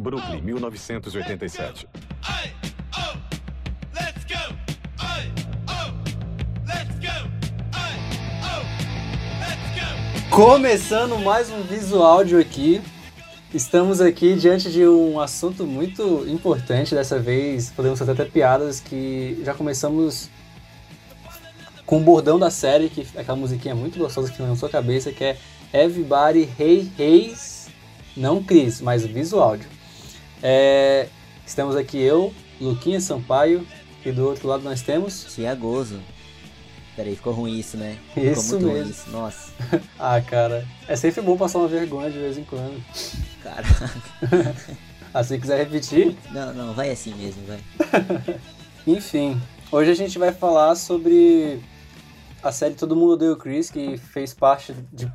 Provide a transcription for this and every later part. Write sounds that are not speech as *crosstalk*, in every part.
Brooklyn, 1987. Começando mais um visual aqui. Estamos aqui diante de um assunto muito importante dessa vez. Podemos fazer até piadas que já começamos com o bordão da série, que é aquela musiquinha muito gostosa que tem na sua cabeça, que é Everybody Hey Heys, não Chris, mas visual. É, estamos aqui eu, Luquinha Sampaio, e do outro lado nós temos... Tiagoso. Peraí, ficou ruim isso, né? Isso ficou muito mesmo. ruim isso. Nossa. *laughs* ah, cara, é sempre bom passar uma vergonha de vez em quando. Caraca. *laughs* ah, se quiser repetir... Não, não, vai assim mesmo, vai. *laughs* Enfim, hoje a gente vai falar sobre a série Todo Mundo Odeia o Chris, que fez parte de,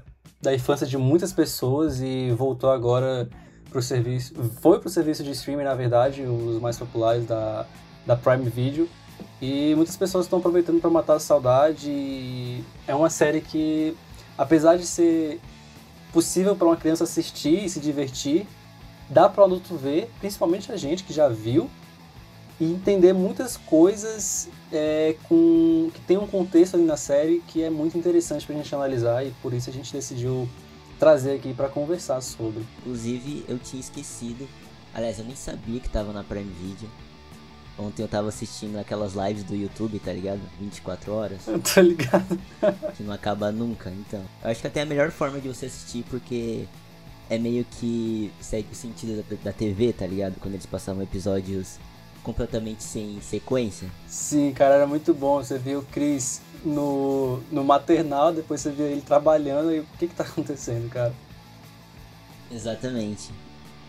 da infância de muitas pessoas e voltou agora pro serviço... Foi pro serviço de streaming, na verdade, os mais populares da, da Prime Video. E muitas pessoas estão aproveitando para matar a saudade. É uma série que, apesar de ser possível para uma criança assistir e se divertir, dá para adulto ver, principalmente a gente que já viu, e entender muitas coisas é, com, que tem um contexto ali na série que é muito interessante para a gente analisar e por isso a gente decidiu trazer aqui para conversar sobre. Inclusive, eu tinha esquecido. Aliás, eu nem sabia que tava na Prime Video. Ontem eu tava assistindo aquelas lives do YouTube, tá ligado? 24 horas. Eu *laughs* tô ligado. que não acaba nunca, então. Eu acho que até a melhor forma de você assistir, porque é meio que segue o sentido da, da TV, tá ligado? Quando eles passavam episódios completamente sem sequência. Sim, cara, era muito bom. Você viu o Chris no, no maternal, depois você viu ele trabalhando e o que que tá *laughs* acontecendo, cara? Exatamente.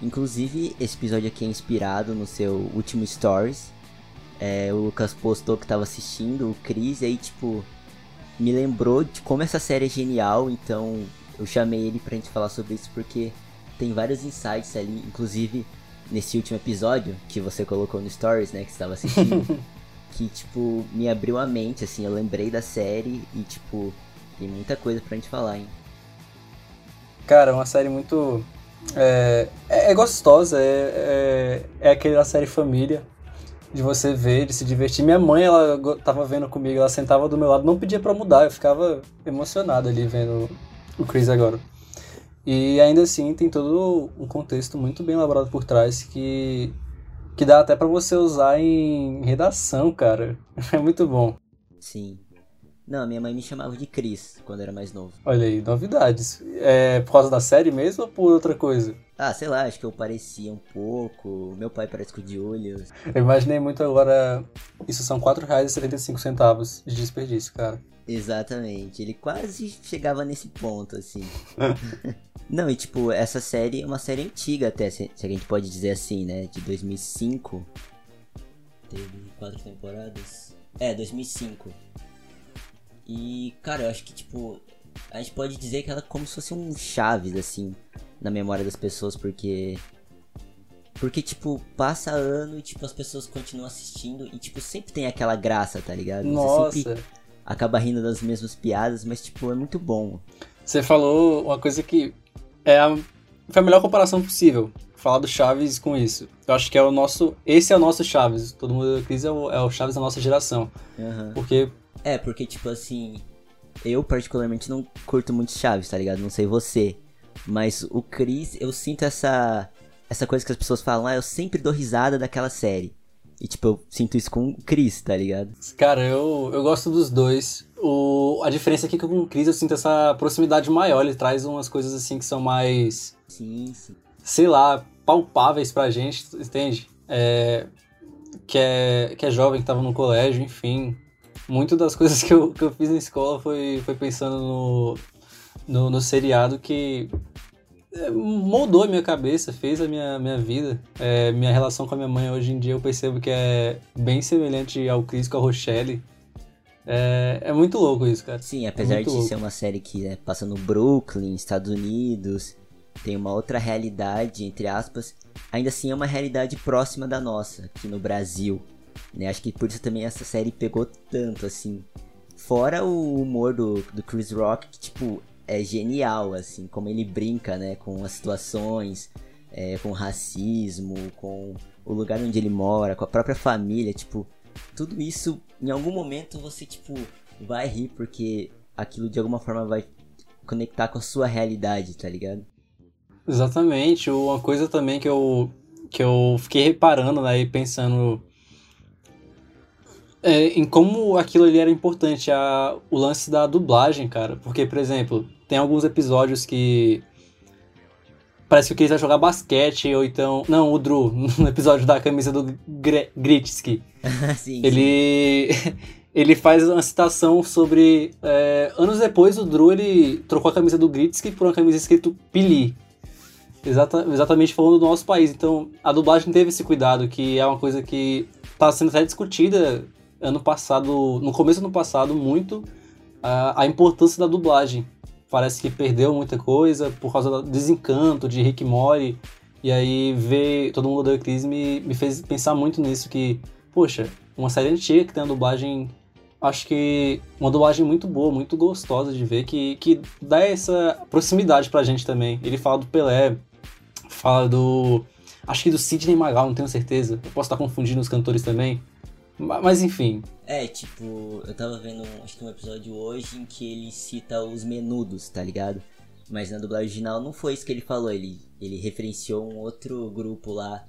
Inclusive, esse episódio aqui é inspirado no seu último Stories. É, o Lucas postou que tava assistindo o Chris e aí, tipo, me lembrou de como essa série é genial, então eu chamei ele pra gente falar sobre isso porque tem vários insights ali, inclusive nesse último episódio que você colocou no Stories, né, que você tava assistindo, *laughs* que, tipo, me abriu a mente, assim, eu lembrei da série e, tipo, tem muita coisa pra gente falar, hein. Cara, é uma série muito... É, é, é gostosa, é, é, é aquela série família, de você ver, de se divertir. Minha mãe, ela tava vendo comigo, ela sentava do meu lado, não pedia pra mudar, eu ficava emocionado ali vendo o Chris agora. E ainda assim tem todo um contexto muito bem elaborado por trás que, que dá até para você usar em redação, cara. *laughs* É muito bom. Sim. Não, minha mãe me chamava de Chris quando era mais novo. Olha aí, novidades. É por causa da série mesmo ou por outra coisa? Ah, sei lá, acho que eu parecia um pouco. Meu pai parece com de olhos. Eu imaginei muito agora. Isso são R$4,75 de desperdício, cara. Exatamente. Ele quase chegava nesse ponto, assim. *laughs* Não, e tipo, essa série é uma série antiga até, se a gente pode dizer assim, né? De 2005. Teve quatro temporadas. É, 2005. E, cara, eu acho que, tipo, a gente pode dizer que ela é como se fosse um Chaves, assim, na memória das pessoas, porque. Porque, tipo, passa ano e, tipo, as pessoas continuam assistindo e, tipo, sempre tem aquela graça, tá ligado? Nossa. Você sempre acaba rindo das mesmas piadas, mas, tipo, é muito bom. Você falou uma coisa que é a, foi a melhor comparação possível. Falar do Chaves com isso. Eu acho que é o nosso. Esse é o nosso Chaves. Todo mundo crise é o, é o Chaves da nossa geração. Uhum. Porque. É, porque, tipo assim. Eu, particularmente, não curto muito Chaves, tá ligado? Não sei você. Mas o Chris, eu sinto essa. Essa coisa que as pessoas falam, ah, eu sempre dou risada daquela série. E, tipo, eu sinto isso com o Chris, tá ligado? Cara, eu, eu gosto dos dois. O, a diferença é que com o Chris eu sinto essa proximidade maior. Ele traz umas coisas assim que são mais. Sim, sim. Sei lá, palpáveis pra gente, entende? É, que, é, que é jovem, que tava no colégio, enfim. Muito das coisas que eu, que eu fiz na escola foi, foi pensando no, no, no seriado que é, moldou a minha cabeça, fez a minha, minha vida. É, minha relação com a minha mãe hoje em dia eu percebo que é bem semelhante ao Chris com a Rochelle. É, é muito louco isso, cara. Sim, apesar é de louco. ser uma série que né, passa no Brooklyn, Estados Unidos, tem uma outra realidade, entre aspas, ainda assim é uma realidade próxima da nossa, aqui no Brasil. Né? Acho que por isso também essa série pegou tanto, assim. Fora o humor do, do Chris Rock, que, tipo, é genial, assim, como ele brinca, né, com as situações. é, com racismo, com o lugar onde ele mora, com a própria família, tipo, tudo isso, em algum momento você, tipo, vai rir porque aquilo de alguma forma vai conectar com a sua realidade, tá ligado? Exatamente. Uma coisa também que eu, que eu fiquei reparando, né, e pensando é, em como aquilo ali era importante, a, o lance da dublagem, cara. Porque, por exemplo, tem alguns episódios que parece que o Chris vai jogar basquete, ou então. Não, o Drew, *laughs* no episódio da camisa do Gritsky. *laughs* sim, ele. *laughs* ele faz uma citação sobre. É, anos depois, o Drew ele trocou a camisa do Gritsky por uma camisa escrito Pili. Exata, exatamente falando do nosso país. Então, a dublagem teve esse cuidado, que é uma coisa que está sendo até discutida ano passado, no começo do ano passado, muito a, a importância da dublagem parece que perdeu muita coisa por causa do desencanto de Rick Mori. E aí ver todo mundo da crise me, me fez pensar muito nisso, que, poxa, uma série antiga que tem uma dublagem. Acho que uma dublagem muito boa, muito gostosa de ver, que, que dá essa proximidade pra gente também. Ele fala do Pelé, fala do. Acho que do Sidney Magal, não tenho certeza. Eu posso estar confundindo os cantores também. Mas enfim. É, tipo, eu tava vendo acho que um episódio hoje em que ele cita os menudos, tá ligado? Mas na dublagem original não foi isso que ele falou, ele, ele referenciou um outro grupo lá,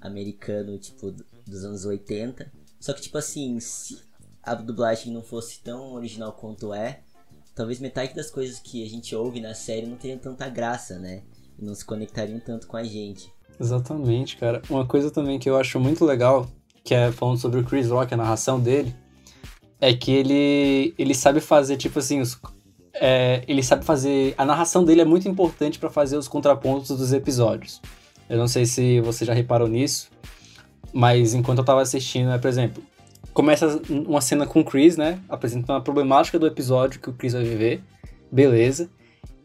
americano, tipo, dos anos 80. Só que, tipo assim, se a dublagem não fosse tão original quanto é, talvez metade das coisas que a gente ouve na série não teriam tanta graça, né? E não se conectariam tanto com a gente. Exatamente, cara. Uma coisa também que eu acho muito legal que é falando sobre o Chris Rock, a narração dele, é que ele, ele sabe fazer, tipo assim, os, é, ele sabe fazer. A narração dele é muito importante para fazer os contrapontos dos episódios. Eu não sei se você já reparou nisso, mas enquanto eu tava assistindo, né, por exemplo, começa uma cena com o Chris, né? Apresentando a problemática do episódio que o Chris vai viver, beleza.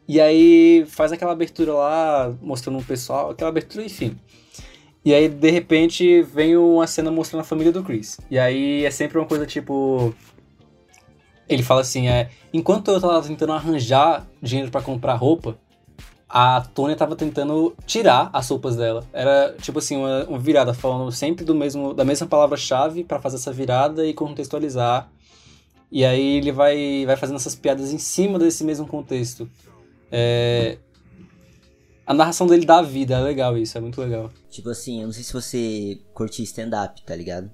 E aí faz aquela abertura lá, mostrando o pessoal, aquela abertura, enfim. E aí, de repente, vem uma cena mostrando a família do Chris. E aí é sempre uma coisa tipo. Ele fala assim: é, enquanto eu tava tentando arranjar dinheiro para comprar roupa, a Tônia tava tentando tirar as roupas dela. Era tipo assim, uma, uma virada, falando sempre do mesmo, da mesma palavra-chave para fazer essa virada e contextualizar. E aí ele vai, vai fazendo essas piadas em cima desse mesmo contexto. É, a narração dele dá vida, é legal isso, é muito legal. Tipo assim, eu não sei se você curte stand-up, tá ligado?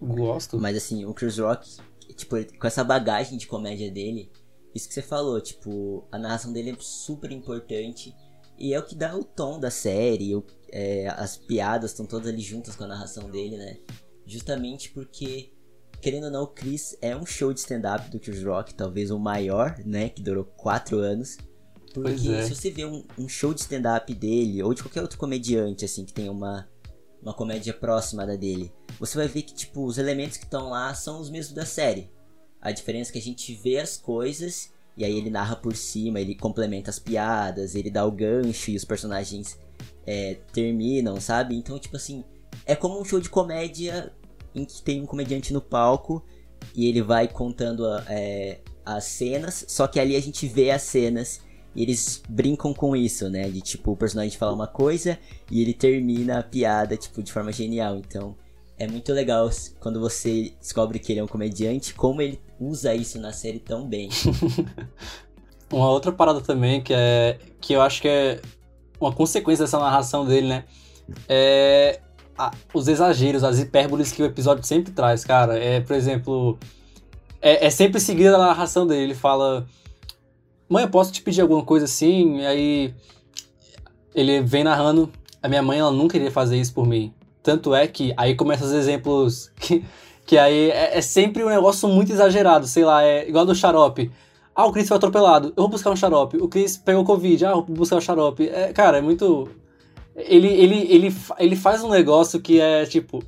Gosto. Mas assim, o Chris Rock, tipo, com essa bagagem de comédia dele, isso que você falou, tipo, a narração dele é super importante. E é o que dá o tom da série, o, é, as piadas estão todas ali juntas com a narração dele, né? Justamente porque, querendo ou não, o Chris é um show de stand-up do Chris Rock, talvez o maior, né? Que durou quatro anos. Porque é. se você vê um, um show de stand-up dele, ou de qualquer outro comediante, assim, que tem uma, uma comédia próxima da dele, você vai ver que, tipo, os elementos que estão lá são os mesmos da série. A diferença é que a gente vê as coisas e aí ele narra por cima, ele complementa as piadas, ele dá o gancho e os personagens é, terminam, sabe? Então, tipo assim, é como um show de comédia em que tem um comediante no palco e ele vai contando é, as cenas, só que ali a gente vê as cenas e eles brincam com isso, né? De tipo, o personagem fala uma coisa e ele termina a piada, tipo, de forma genial. Então, é muito legal quando você descobre que ele é um comediante, como ele usa isso na série tão bem. *laughs* uma outra parada também que é que eu acho que é uma consequência dessa narração dele, né? É a, os exageros, as hipérboles que o episódio sempre traz, cara. É, por exemplo, é, é sempre seguida a narração dele. Ele fala mãe, eu posso te pedir alguma coisa assim? E aí ele vem narrando, a minha mãe ela nunca iria fazer isso por mim. Tanto é que aí começam os exemplos *laughs* que, que aí é, é, sempre um negócio muito exagerado, sei lá, é igual do xarope. Ah, o Chris foi atropelado, eu vou buscar um xarope. O Chris pegou Covid, ah, eu vou buscar um xarope. É, cara, é muito. Ele, ele, ele, ele faz um negócio que é tipo.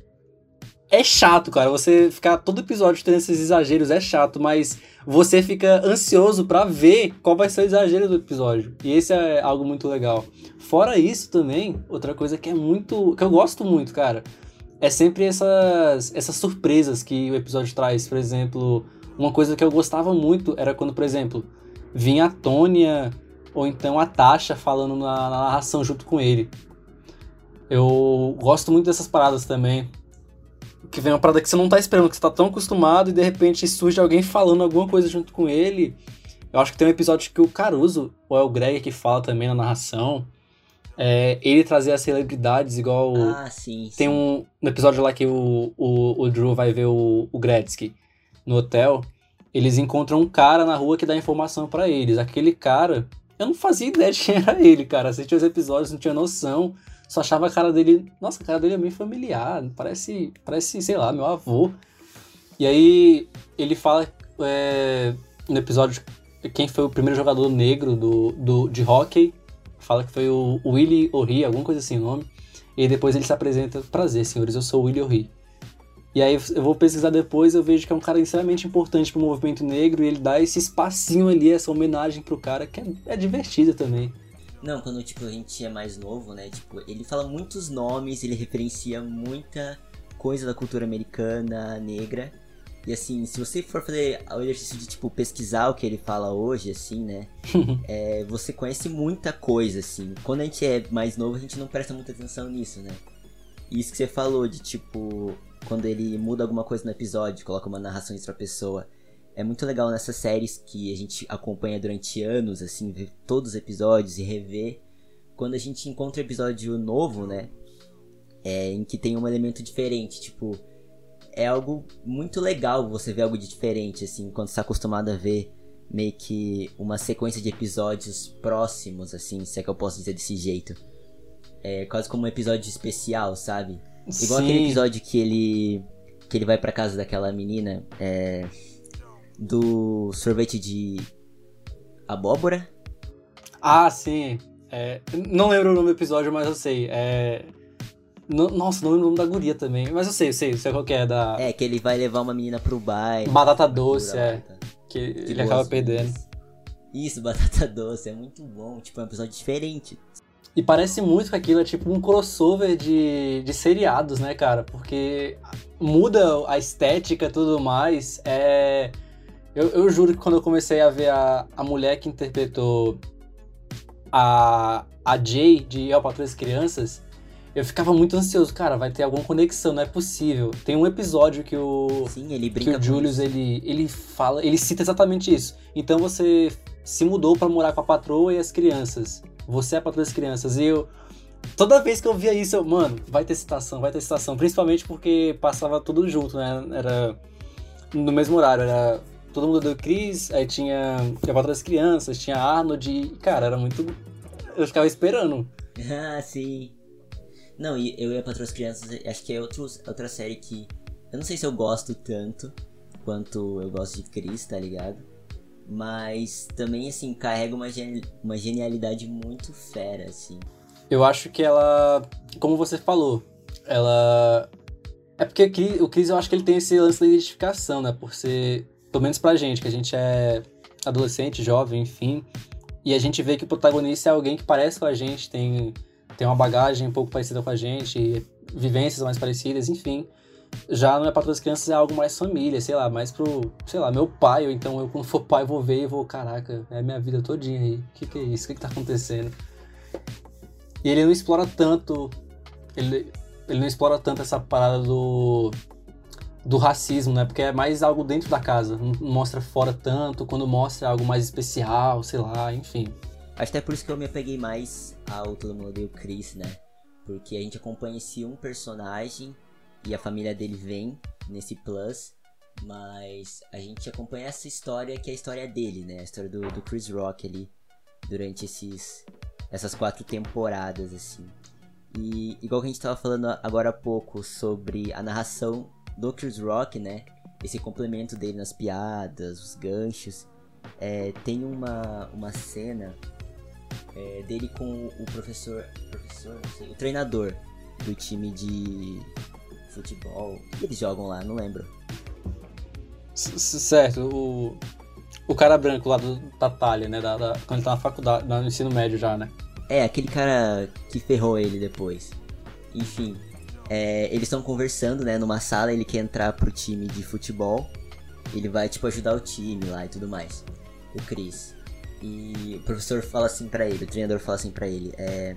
É chato, cara. Você ficar todo episódio tendo esses exageros é chato, mas você fica ansioso para ver qual vai ser o exagero do episódio. E esse é algo muito legal. Fora isso também, outra coisa que é muito. que eu gosto muito, cara, é sempre essas, essas surpresas que o episódio traz. Por exemplo, uma coisa que eu gostava muito era quando, por exemplo, vinha a Tônia ou então a Tasha falando na, na narração junto com ele. Eu gosto muito dessas paradas também. Que vem uma parada que você não tá esperando, que você tá tão acostumado e de repente surge alguém falando alguma coisa junto com ele. Eu acho que tem um episódio que o Caruso, ou é o Greg que fala também na narração, é, ele trazer as celebridades igual. Ah, sim. Tem sim. um, um episódio lá que o, o, o Drew vai ver o, o Gretzky no hotel. Eles encontram um cara na rua que dá informação para eles. Aquele cara, eu não fazia ideia de quem era ele, cara. Assistia os episódios, não tinha noção. Só achava a cara dele. Nossa, a cara dele é meio familiar. Parece, parece sei lá, meu avô. E aí ele fala é, no episódio quem foi o primeiro jogador negro do, do, de hockey fala que foi o Willie O'Ree, alguma coisa assim o nome. E depois ele se apresenta, prazer, senhores, eu sou o Willie O'Ree. E aí eu vou pesquisar depois, eu vejo que é um cara extremamente importante pro movimento negro e ele dá esse espacinho ali, essa homenagem pro cara, que é, é divertida também. Não, quando tipo, a gente é mais novo, né? Tipo, ele fala muitos nomes, ele referencia muita coisa da cultura americana, negra. E assim, se você for fazer o exercício de, tipo, pesquisar o que ele fala hoje, assim, né? *laughs* é, você conhece muita coisa, assim. Quando a gente é mais novo, a gente não presta muita atenção nisso, né? E isso que você falou de, tipo, quando ele muda alguma coisa no episódio, coloca uma narração extra pessoa. É muito legal nessas séries que a gente acompanha durante anos, assim, ver todos os episódios e rever. Quando a gente encontra episódio novo, né? É, em que tem um elemento diferente, tipo é algo muito legal você ver algo de diferente, assim, quando você tá acostumado a ver meio que uma sequência de episódios próximos, assim, se é que eu posso dizer desse jeito. É quase como um episódio especial, sabe? Igual Sim. aquele episódio que ele. que ele vai pra casa daquela menina. É. Do sorvete de. abóbora? Ah, sim. É, não lembro o nome do episódio, mas eu sei. É, no- nossa, não lembro o nome da guria também. Mas eu sei, eu sei, eu sei qual que é, da É, que ele vai levar uma menina pro baile. batata doce, é. batata. Que ele acaba perdendo. Isso, *laughs* batata doce, é muito bom. Tipo, é um episódio diferente. E parece muito que aquilo é tipo um crossover de, de seriados, né, cara? Porque muda a estética e tudo mais. É... Eu, eu juro que quando eu comecei a ver a, a mulher que interpretou a, a Jay de El Patrulha das Crianças, eu ficava muito ansioso. Cara, vai ter alguma conexão, não é possível. Tem um episódio que o, Sim, ele que brinca o Julius ele, ele fala, ele cita exatamente isso. Então você se mudou pra morar com a patroa e as crianças. Você é a patroa das crianças. E eu toda vez que eu via isso, eu, mano, vai ter citação, vai ter citação, principalmente porque passava tudo junto, né? Era no mesmo horário, era todo mundo deu Chris, aí tinha a patroa das crianças, tinha Arnold e, cara, era muito eu ficava esperando. *laughs* Ah, sim. Não, e eu e a Patroa das Crianças, acho que é outro, outra série que. Eu não sei se eu gosto tanto quanto eu gosto de Chris, tá ligado? Mas também, assim, carrega uma, geni- uma genialidade muito fera, assim. Eu acho que ela, como você falou, ela. É porque o Chris, eu acho que ele tem esse lance da identificação, né? Por ser, pelo menos pra gente, que a gente é adolescente, jovem, enfim. E a gente vê que o protagonista é alguém que parece com a gente, tem, tem uma bagagem um pouco parecida com a gente, vivências mais parecidas, enfim. Já no É Patrulha das Crianças é algo mais família, sei lá, mais pro, sei lá, meu pai, ou então eu quando for pai vou ver e vou, caraca, é minha vida todinha aí. O que, que é isso? O que, que tá acontecendo? E ele não explora tanto. Ele, ele não explora tanto essa parada do. Do racismo, né? Porque é mais algo dentro da casa. Não mostra fora tanto, quando mostra algo mais especial, sei lá, enfim. Acho até por isso que eu me apeguei mais ao Todo Mundo Odeia o Chris, né? Porque a gente acompanha esse um personagem e a família dele vem nesse plus, mas a gente acompanha essa história que é a história dele, né? A história do, do Chris Rock ali durante esses, essas quatro temporadas, assim. E igual que a gente tava falando agora há pouco sobre a narração do Chris Rock, né? Esse complemento dele nas piadas, os ganchos. É, tem uma, uma cena é, dele com o professor. Professor, não sei. O treinador do time de futebol. O que eles jogam lá? Não lembro. Certo, o. O cara branco lá do, da Talha, né? Da, da- quando ele tá na faculdade, no ensino médio já, né? É, aquele cara que ferrou ele depois. Enfim. É, eles estão conversando, né, numa sala, ele quer entrar pro time de futebol. Ele vai, tipo, ajudar o time lá e tudo mais. O Chris. E o professor fala assim pra ele, o treinador fala assim pra ele, é...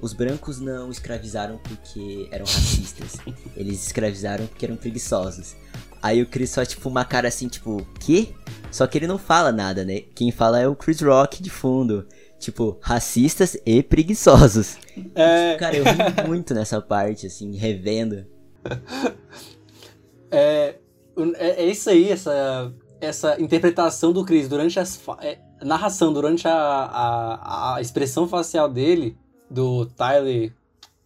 os brancos não escravizaram porque eram racistas. *laughs* Eles escravizaram porque eram preguiçosos. Aí o Chris só, tipo, uma cara assim, tipo, que? Só que ele não fala nada, né? Quem fala é o Chris Rock de fundo. Tipo, racistas e preguiçosos. É... Cara, eu ri muito nessa parte, assim, revendo. *laughs* É, é, é isso aí, essa, essa interpretação do Chris durante as. É, narração, durante a, a, a expressão facial dele, do Tyler.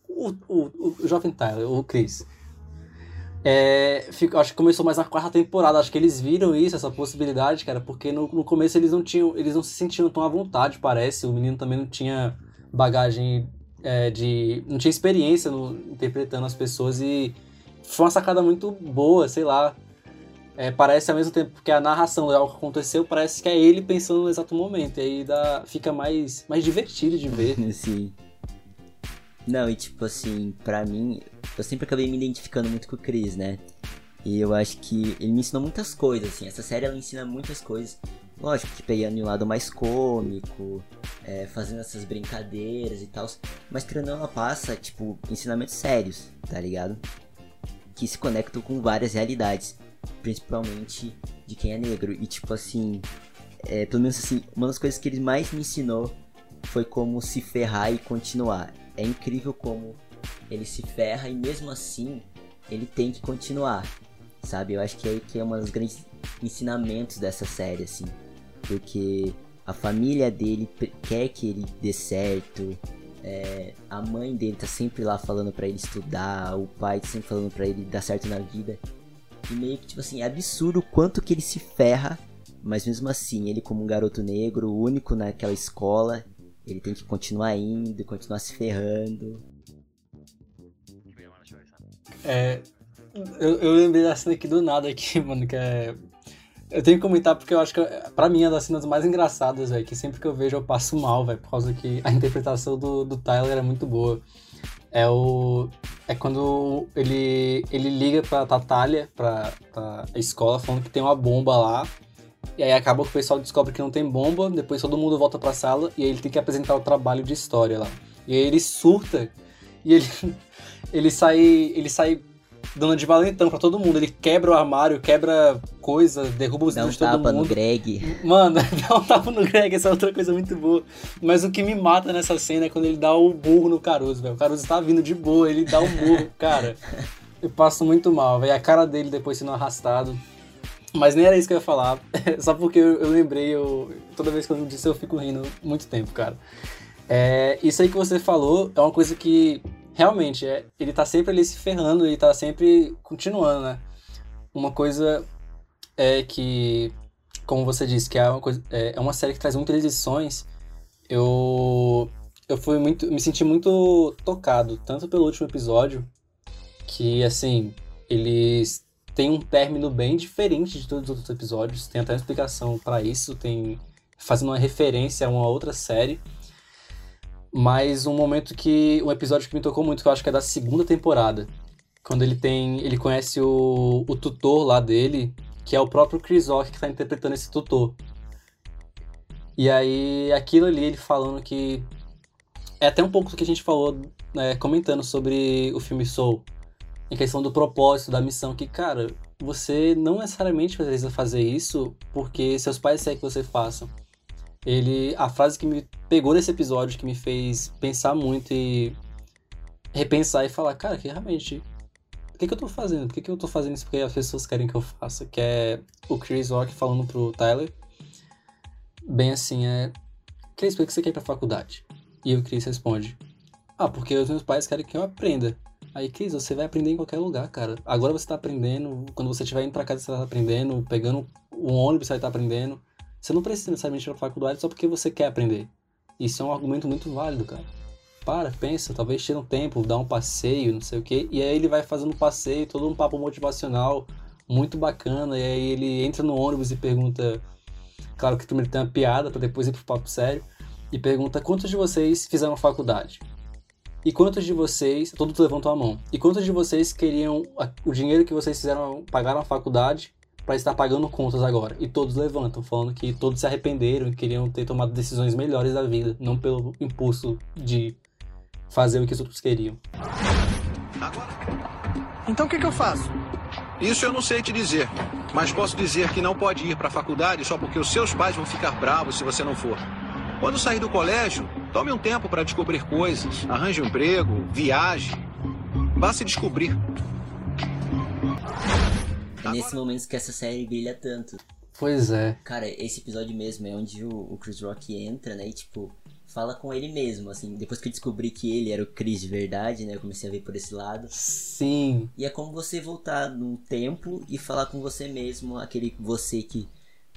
O, o, o jovem Tyler, o Chris. É, fico, acho que começou mais na quarta temporada. Acho que eles viram isso, essa possibilidade, cara, porque no, no começo eles não tinham. Eles não se sentiam tão à vontade, parece. O menino também não tinha bagagem é, de. não tinha experiência no, interpretando as pessoas e foi uma sacada muito boa, sei lá. É, parece ao mesmo tempo que a narração é algo que aconteceu, parece que é ele pensando no exato momento. E aí dá, fica mais, mais divertido de ver. *laughs* Sim. Não, e tipo assim, pra mim, eu sempre acabei me identificando muito com o Chris, né? E eu acho que ele me ensinou muitas coisas, assim. Essa série ela ensina muitas coisas. Lógico que pegando um lado mais cômico, é, fazendo essas brincadeiras e tal. Mas querendo ela passa, tipo, ensinamentos sérios, tá ligado? Que se conectam com várias realidades principalmente de quem é negro. E tipo assim, é, pelo menos assim, uma das coisas que ele mais me ensinou foi como se ferrar e continuar. É incrível como ele se ferra e mesmo assim ele tem que continuar, sabe? Eu acho que é que é um dos grandes ensinamentos dessa série, assim, porque a família dele quer que ele dê certo, é, a mãe dele tá sempre lá falando para ele estudar, o pai tá sempre falando para ele dar certo na vida. E meio que, tipo assim, é absurdo o quanto que ele se ferra, mas mesmo assim, ele como um garoto negro, único naquela escola, ele tem que continuar indo, continuar se ferrando. É. Eu, eu lembrei da cena aqui do nada aqui, *laughs* mano, que é. Eu tenho que comentar porque eu acho que, pra mim, é das cenas mais engraçadas, velho. Que sempre que eu vejo eu passo mal, velho. Por causa que a interpretação do, do Tyler é muito boa é o é quando ele ele liga pra Tatália, pra, pra escola, falando que tem uma bomba lá. E aí acaba que o pessoal descobre que não tem bomba, depois todo mundo volta pra sala e aí ele tem que apresentar o trabalho de história lá. E aí ele surta e ele *laughs* ele sai ele sai dando de valentão pra todo mundo. Ele quebra o armário, quebra coisa, derruba os dá um de todo tapa mundo. no Greg. Mano, *laughs* dá um tapa no Greg, essa é outra coisa muito boa. Mas o que me mata nessa cena é quando ele dá o burro no Caruso, velho. O Caruso tá vindo de boa, ele dá um burro, *laughs* cara. Eu passo muito mal, velho. A cara dele depois sendo arrastado. Mas nem era isso que eu ia falar. *laughs* Só porque eu, eu lembrei, eu, toda vez que eu disse eu fico rindo muito tempo, cara. É, isso aí que você falou é uma coisa que realmente, é, ele tá sempre ali se ferrando e tá sempre continuando, né? Uma coisa é que, como você disse, que é uma, coisa, é, é uma série que traz muitas lições, eu, eu fui muito, me senti muito tocado, tanto pelo último episódio, que, assim, eles têm um término bem diferente de todos os outros episódios, tem até uma explicação para isso, tem fazendo uma referência a uma outra série, mas um momento que. Um episódio que me tocou muito, que eu acho que é da segunda temporada. Quando ele tem. Ele conhece o, o tutor lá dele, que é o próprio Chris Rock que tá interpretando esse tutor. E aí, aquilo ali, ele falando que. É até um pouco do que a gente falou, né, comentando sobre o filme Soul. Em questão do propósito, da missão, que, cara, você não necessariamente precisa fazer isso porque seus pais querem que você faça. Ele, a frase que me pegou nesse episódio, que me fez pensar muito e repensar e falar, cara, que realmente, o que, que eu tô fazendo? Por que, que eu tô fazendo isso porque as pessoas querem que eu faça? Que é o Chris Rock falando pro Tyler, bem assim, é, Chris, por que você quer ir pra faculdade? E o Chris responde, ah, porque os meus pais querem que eu aprenda. Aí, Cris, você vai aprender em qualquer lugar, cara. Agora você tá aprendendo, quando você estiver indo pra casa, você tá aprendendo, pegando o ônibus, você vai tá aprendendo. Você não precisa necessariamente ir pra faculdade só porque você quer aprender. Isso é um argumento muito válido, cara. Para, pensa, talvez tire um tempo, dá um passeio, não sei o quê. E aí ele vai fazendo um passeio, todo um papo motivacional, muito bacana. E aí ele entra no ônibus e pergunta. Claro que primeiro tem uma piada para depois ir pro papo sério. E pergunta quantos de vocês fizeram faculdade? E quantos de vocês. Todos levantam a mão. E quantos de vocês queriam o dinheiro que vocês fizeram, pagaram a faculdade para estar pagando contas agora. E todos levantam, falando que todos se arrependeram e queriam ter tomado decisões melhores da vida, não pelo impulso de fazer o que os outros queriam. Agora, Então o que, que eu faço? isso eu não sei te dizer, mas posso dizer que não pode ir para a faculdade só porque os seus pais vão ficar bravos se você não for. Quando sair do colégio, tome um tempo para descobrir coisas, arranje um emprego, viaje. Vá se descobrir. É nesse momento que essa série brilha tanto. Pois é. Cara, esse episódio mesmo é onde o, o Chris Rock entra, né? E tipo, fala com ele mesmo, assim. Depois que eu descobri que ele era o Chris de verdade, né? Eu comecei a ver por esse lado. Sim. E é como você voltar no tempo e falar com você mesmo, aquele você que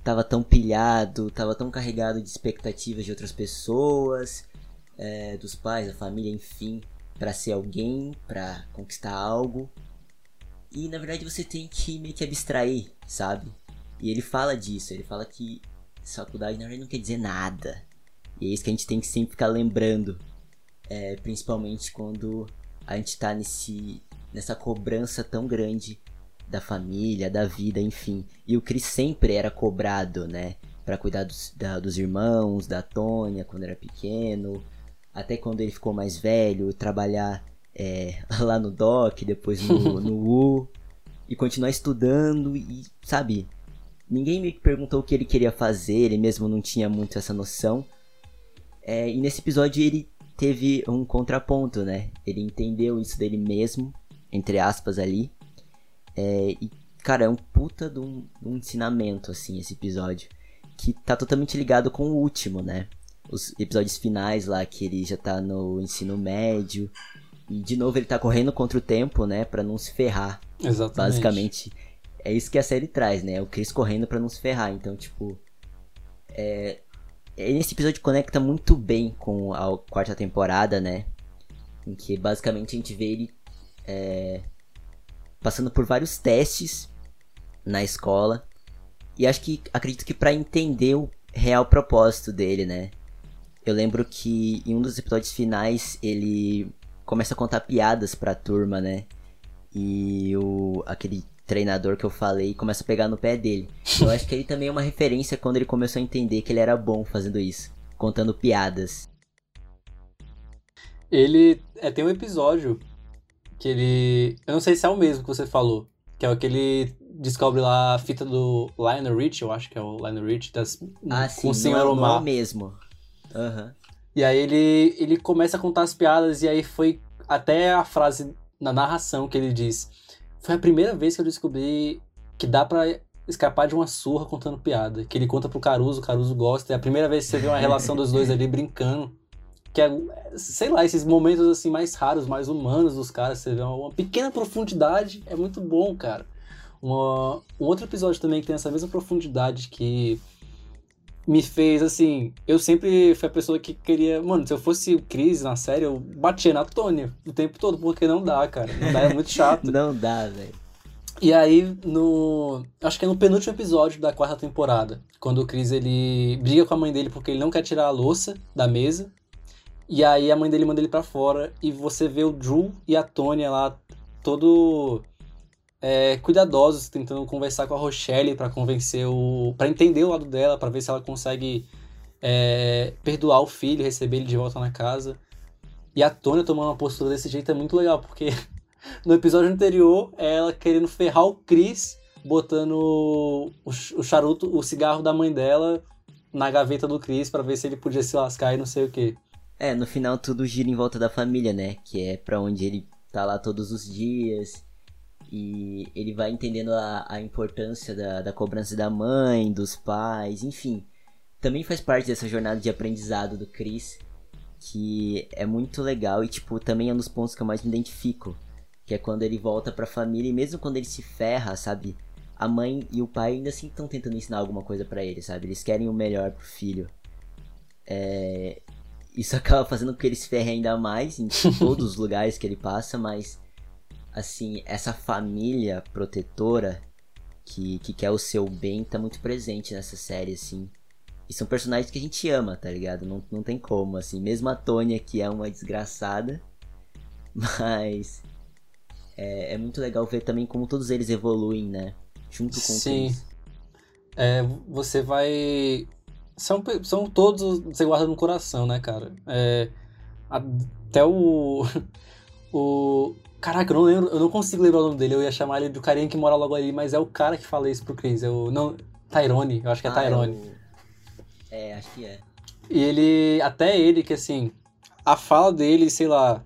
tava tão pilhado, tava tão carregado de expectativas de outras pessoas, é, dos pais, da família, enfim, pra ser alguém, pra conquistar algo. E na verdade você tem que meio que abstrair, sabe? E ele fala disso, ele fala que faculdade na verdade não quer dizer nada. E é isso que a gente tem que sempre ficar lembrando. É, principalmente quando a gente tá nesse, nessa cobrança tão grande da família, da vida, enfim. E o Chris sempre era cobrado, né? Pra cuidar dos, da- dos irmãos, da Tônia quando era pequeno. Até quando ele ficou mais velho, trabalhar é, *laughs* lá no DOC, depois no, *laughs* no U. E continuar estudando e, sabe? Ninguém me perguntou o que ele queria fazer, ele mesmo não tinha muito essa noção. É, e nesse episódio ele teve um contraponto, né? Ele entendeu isso dele mesmo, entre aspas ali. É, e, cara, é um puta de um, de um ensinamento, assim, esse episódio. Que tá totalmente ligado com o último, né? Os episódios finais lá, que ele já tá no ensino médio. E de novo ele tá correndo contra o tempo, né? Pra não se ferrar. Exatamente. Basicamente, é isso que a série traz, né? O Chris correndo pra não se ferrar. Então, tipo. É... é- Nesse episódio conecta muito bem com a quarta temporada, né? Em que basicamente a gente vê ele é, passando por vários testes na escola. E acho que acredito que pra entender o real propósito dele, né? Eu lembro que em um dos episódios finais ele começa a contar piadas pra turma, né? E o aquele treinador que eu falei começa a pegar no pé dele. Eu acho que ele também é uma referência quando ele começou a entender que ele era bom fazendo isso, contando piadas. Ele é, tem um episódio que ele. Eu não sei se é o mesmo que você falou. Que é o que ele descobre lá a fita do Lionel Rich, eu acho que é o Lionel Rich, das, Ah, com sim, o não, Sr. é- não é Omar. o mesmo. Aham. E aí ele, ele começa a contar as piadas, e aí foi até a frase na narração que ele diz. Foi a primeira vez que eu descobri que dá pra escapar de uma surra contando piada. Que ele conta pro Caruso, o Caruso gosta. É a primeira vez que você vê uma relação dos dois ali *laughs* brincando. Que é, sei lá, esses momentos assim mais raros, mais humanos dos caras. Você vê uma, pequena profundidade, é muito bom, cara. Uma- um outro episódio também que tem essa mesma profundidade que me fez assim. Eu sempre fui a pessoa que queria. Mano, se eu fosse o Chris na série, eu batia na Tônia o tempo todo, porque não dá, cara. Não dá, é muito chato. *laughs* Não dá, velho. E aí, no. Acho que é no penúltimo episódio da quarta temporada, quando o Chris ele briga com a mãe dele porque ele não quer tirar a louça da mesa. E aí a mãe dele manda ele pra fora e você vê o Drew e a Tônia lá, todo é, cuidadosos, tentando conversar com a Rochelle pra convencer o. para entender o lado dela, pra ver se ela consegue é, perdoar o filho, receber ele de volta na casa. E a Tônia tomando uma postura desse jeito é muito legal, porque *laughs* no episódio anterior, ela querendo ferrar o Chris, botando o, ch- o charuto, o cigarro da mãe dela na gaveta do Chris pra ver se ele podia se lascar e não sei o que. É, no final tudo gira em volta da família, né? Que é pra onde ele tá lá todos os dias. E ele vai entendendo a, a importância da, da cobrança da mãe, dos pais, enfim. Também faz parte dessa jornada de aprendizado do Chris. Que é muito legal e, tipo, também é um dos pontos que eu mais me identifico. Que é quando ele volta pra família e mesmo quando ele se ferra, sabe? A mãe e o pai ainda assim estão tentando ensinar alguma coisa pra ele, sabe? Eles querem o melhor pro filho. É, isso acaba fazendo com que ele se ferre ainda mais em *laughs* todos os lugares que ele passa, mas assim, essa família protetora que, que quer o seu bem tá muito presente nessa série, assim. E são personagens que a gente ama, tá ligado? Não, não tem como, assim. Mesmo a Tônia, que é uma desgraçada. *laughs* Mas. É, é muito legal ver também como todos eles evoluem, né? Junto com Sim. Chris. É, você vai. São, são todos. Você guarda no coração, né, cara? É, Até o. *laughs* O. Caraca, eu não lembro, eu não consigo lembrar o nome dele. Eu ia chamar ele do carinha que mora logo ali, mas é o cara que fala isso pro Chris. É o. Não. Tyrone, eu acho que é Ah, Tyrone. o- É, acho que é. E ele. Até ele, que assim. A fala dele, sei lá.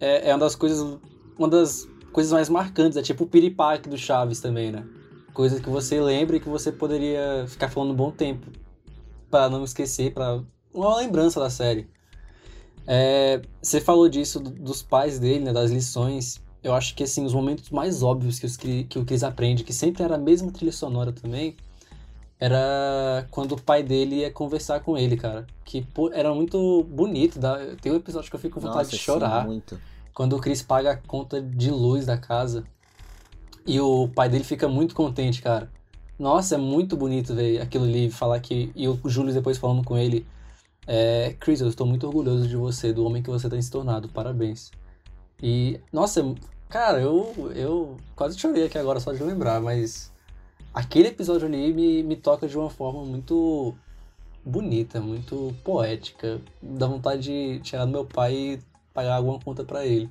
É, é uma das coisas. Uma das coisas mais marcantes. É tipo o piripaque do Chaves também, né? Coisa que você lembra e que você poderia ficar falando um bom tempo. Pra não esquecer, pra. Uma lembrança da série. É, você falou disso do- dos pais dele, né? Das lições. Eu acho que assim, os momentos mais óbvios que, os, que o Chris aprende, que sempre era a mesma trilha sonora também, era quando o pai dele ia conversar com ele, cara. Que pô, era muito bonito. Dá... Tem um episódio que eu fico com vontade Nossa, de sim, chorar. muito. Quando o Chris paga a conta de luz da casa. E o pai dele fica muito contente, cara. Nossa, é muito bonito ver aquilo ali, falar que. E o Júlio depois falando com ele. É, Chris, eu estou muito orgulhoso de você, do homem que você tem se tornado. Parabéns. E, nossa, cara, eu, eu quase chorei aqui agora só de lembrar, mas aquele episódio ali me, me toca de uma forma muito bonita, muito poética. Dá vontade de chegar no meu pai e pagar alguma conta pra ele.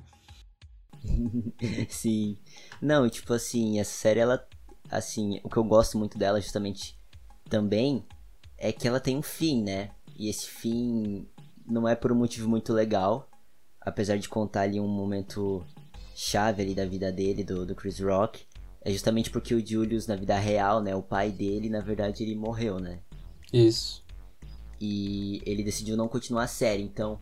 *laughs* Sim. Não, tipo assim, essa série, ela. Assim, o que eu gosto muito dela, justamente também, é que ela tem um fim, né? E esse fim não é por um motivo muito legal. Apesar de contar ali um momento chave ali da vida dele, do, do Chris Rock. É justamente porque o Julius, na vida real, né? O pai dele, na verdade, ele morreu, né? Isso. e ele decidiu não continuar a série. Então,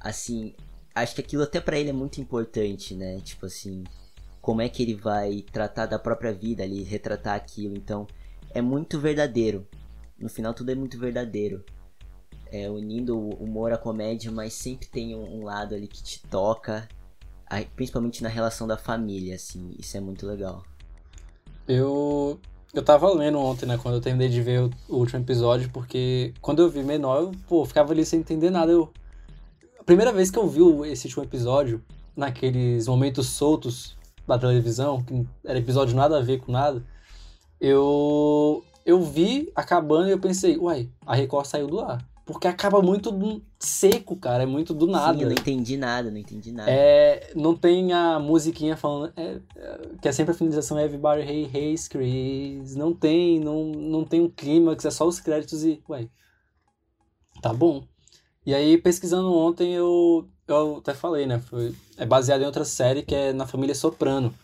assim, acho que aquilo até pra ele é muito importante, né? Tipo assim, como é que ele vai tratar da própria vida ali, retratar aquilo. Então, é muito verdadeiro. No final, tudo é muito verdadeiro. É, unindo o humor à comédia, mas sempre tem um, um lado ali que te toca, principalmente na relação da família, assim. Isso é muito legal. Eu. Eu tava lendo ontem, né, quando eu terminei de ver o, o último episódio, porque quando eu vi menor, eu, pô, ficava ali sem entender nada. Eu... A primeira vez que eu vi esse último episódio, naqueles momentos soltos da televisão, que era episódio nada a ver com nada, eu. Eu vi acabando e eu pensei, uai, a Record saiu do ar. Porque acaba muito do- seco, cara, é muito do nada. Sim, eu não entendi nada, não entendi nada. É, não tem a musiquinha falando. é, é, que é sempre a finalização Everybody Hey Hey Chris. Não tem, não, não tem um clímax, é só os créditos e. Ué. Tá bom. E aí, pesquisando ontem, eu, eu até falei, né? Foi, é baseado em outra série que é na família Soprano.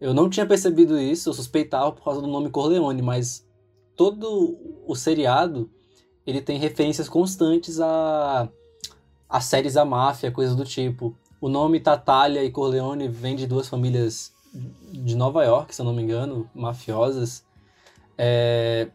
Eu não tinha percebido isso, eu suspeitava por causa do nome Corleone, mas todo o seriado ele tem referências constantes a, a séries da máfia, coisas do tipo. O nome Tatália e Corleone vem de duas famílias de Nova York, se eu não me engano, mafiosas. É,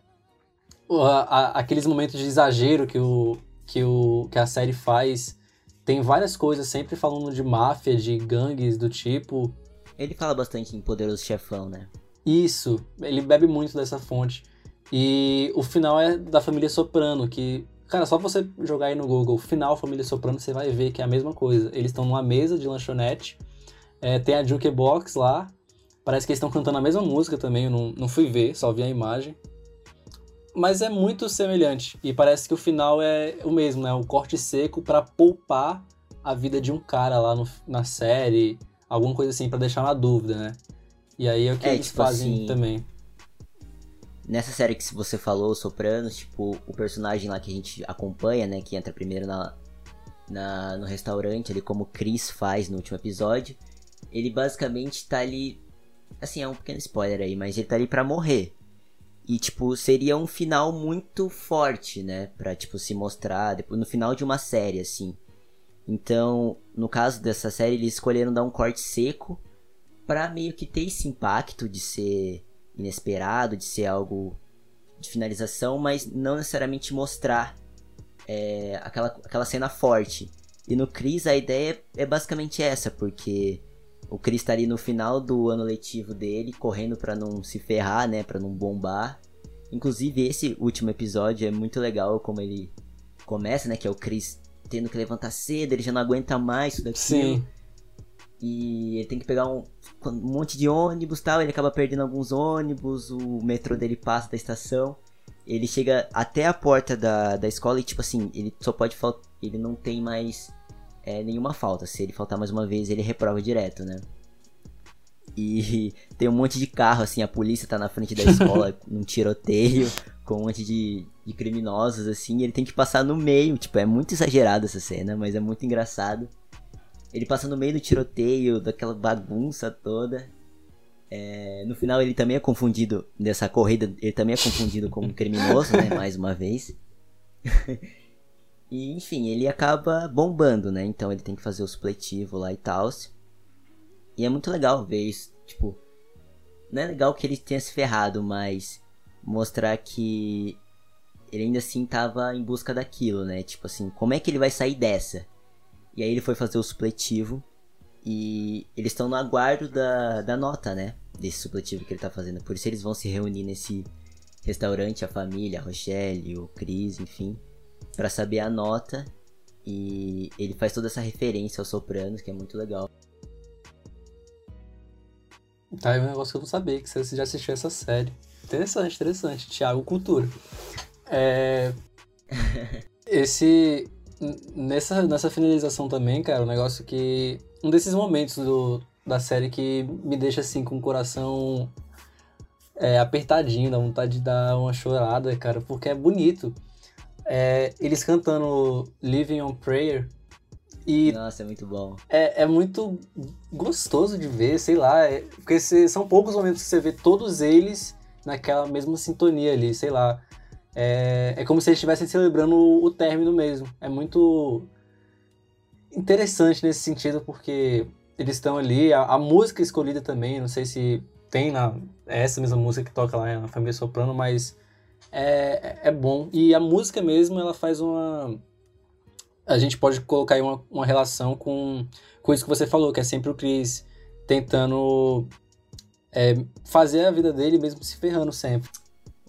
a- a- aqueles momentos de exagero que, o, que, o, que a série faz. Tem várias coisas sempre falando de máfia, de gangues do tipo. Ele fala bastante em Poderoso Chefão, né? Isso, ele bebe muito dessa fonte. E o final é da família Soprano, que, cara, só você jogar aí no Google, final família Soprano, você vai ver que é a mesma coisa. Eles estão numa mesa de lanchonete, é, tem a jukebox lá, parece que eles estão cantando a mesma música também, eu não, não fui ver, só vi a imagem. Mas é muito semelhante, e parece que o final é o mesmo, né? O corte seco pra poupar a vida de um cara lá no- na série, alguma coisa assim, pra deixar na dúvida, né? E aí é o que É, eles tipo fazem assim, também. Nessa série que você falou, Sopranos, tipo, o personagem lá que a gente acompanha, né, que entra primeiro na, na, no restaurante, ali como o Chris faz no último episódio, ele basicamente tá ali, assim, é um pequeno spoiler aí, mas ele tá ali pra morrer. E, tipo, seria um final muito forte, né, pra, tipo, se mostrar depois, no final de uma série, assim. Então, no caso dessa série, eles escolheram dar um corte seco pra meio que ter esse impacto de ser inesperado, de ser algo de finalização, mas não necessariamente mostrar é, aquela, aquela cena forte. E no Chris a ideia é basicamente essa, porque o Chris tá ali no final do ano letivo dele, correndo pra não se ferrar, né, Pra não bombar. Inclusive esse último episódio é muito legal como ele começa, né, que é o Chris tendo que levantar cedo, ele já não aguenta mais isso daqui. Sim. E ele tem que pegar um, um monte de ônibus tal. Ele acaba perdendo alguns ônibus. O metrô dele passa da estação. Ele chega até a porta da, da escola e, tipo assim, ele só pode faltar. Ele não tem mais é nenhuma falta. Se ele faltar mais uma vez, ele reprova direto, né? E *laughs* tem um monte de carro, assim, a polícia tá na frente da escola *laughs* num tiroteio com um monte de, de criminosos, assim, ele tem que passar no meio. Tipo, é muito exagerado essa cena, mas é muito engraçado. Ele passa no meio do tiroteio, daquela bagunça toda. É, no final ele também é confundido, nessa corrida, ele também é confundido como um *laughs* criminoso, né? Mais uma vez. E enfim, ele acaba bombando, né? Então ele tem que fazer o supletivo lá e tal. E é muito legal ver isso. Tipo, não é legal que ele tenha se ferrado, mas mostrar que ele ainda assim tava em busca daquilo, né? Tipo assim, como é que ele vai sair dessa? E aí ele foi fazer o supletivo. E eles estão no aguardo da, da nota, né? Desse supletivo que ele tá fazendo. Por isso eles vão se reunir nesse restaurante, a família, a Rochelle, o Chris, enfim. Para saber a nota. E ele faz toda essa referência aos sopranos, que é muito legal. Tá aí um negócio que eu não sabia, que você já assistiu essa série. Interessante, interessante. Thiago Cultura. É... *laughs* Esse. Nessa, nessa finalização também, cara, um negócio que. Um desses momentos do, da série que me deixa assim com o coração é, apertadinho, dá vontade de dar uma chorada, cara, porque é bonito. É, eles cantando Living on Prayer e Nossa, é muito bom. é, é muito gostoso de ver, sei lá, é- porque cê- são poucos momentos que você vê todos eles naquela mesma sintonia ali, sei lá. É, é como se eles estivessem celebrando o, o término mesmo. É muito interessante nesse sentido, porque eles estão ali, a, a música escolhida também, não sei se tem na, essa mesma música que toca lá na Família Soprano, mas é, é bom. E a música mesmo, ela faz uma a gente pode colocar aí uma, uma relação com, com isso que você falou, que é sempre o Chris tentando é, fazer a vida dele mesmo se ferrando sempre.